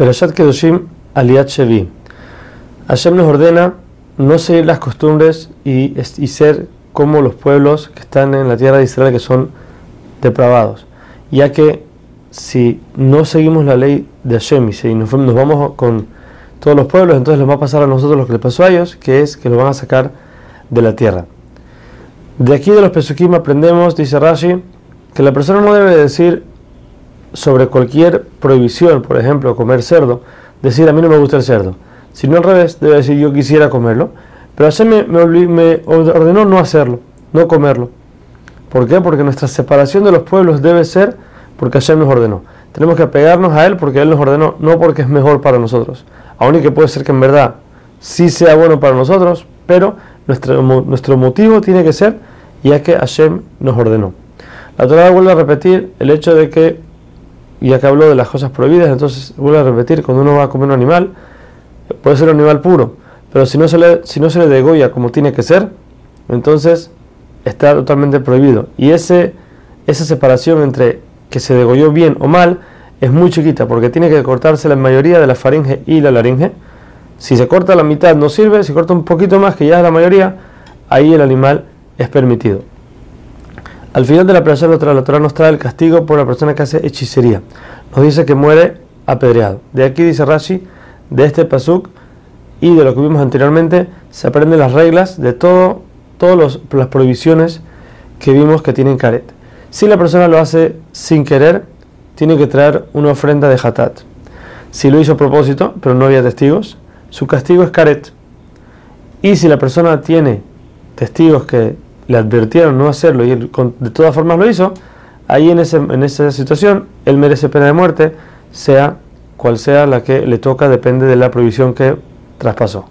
Perashat Kedoshim Aliat Shevi. Hashem nos ordena no seguir las costumbres y, ser como los pueblos que están en la tierra de Israel que son depravados. Ya que si no seguimos la ley de Hashem y si nos, vamos con todos los pueblos, entonces les va a pasar a nosotros lo que les pasó a ellos, que es que lo van a sacar de la tierra. De aquí de los Pesukim aprendemos, dice Rashi, que la persona no debe decir sobre cualquier prohibición, por ejemplo, comer cerdo, decir a mí no me gusta el cerdo, sino al revés, debe decir yo quisiera comerlo, pero me, me, ordenó no hacerlo, no comerlo. ¿Por qué? Porque nuestra separación de los pueblos debe ser porque Hashem nos ordenó. Tenemos que apegarnos a Él porque Él nos ordenó, no porque es mejor para nosotros. Aún y que puede ser que en verdad sí sea bueno para nosotros, pero nuestro, nuestro motivo tiene que ser ya que Hashem nos ordenó. La Torah vuelve a repetir el hecho de que ya que habló de las cosas prohibidas, entonces vuelve a repetir, cuando uno va a comer un animal, puede ser un animal puro, pero si no se le, si no se le degolla como tiene que ser, entonces está totalmente prohibido. Y ese, esa separación entre que se degolló bien o mal es muy chiquita, porque tiene que cortarse la mayoría de la faringe y la laringe. Si se corta la mitad no sirve, si corta un poquito más, que ya es la mayoría, ahí el animal es permitido. Al final de la operación, la Torah nos trae el castigo por la persona que hace hechicería. Nos dice que muere apedreado. De aquí dice Rashi, de este pasuk y de lo que vimos anteriormente, se aprenden las reglas de todo, todas las prohibiciones que vimos que tienen caret. Si la persona lo hace sin querer, tiene que traer una ofrenda de hatat. Si lo hizo a propósito, pero no había testigos, su castigo es caret. Y si la persona tiene testigos que le advirtieron no hacerlo y él de todas formas lo hizo, ahí en, ese, en esa situación él merece pena de muerte, sea cual sea la que le toca, depende de la prohibición que traspasó.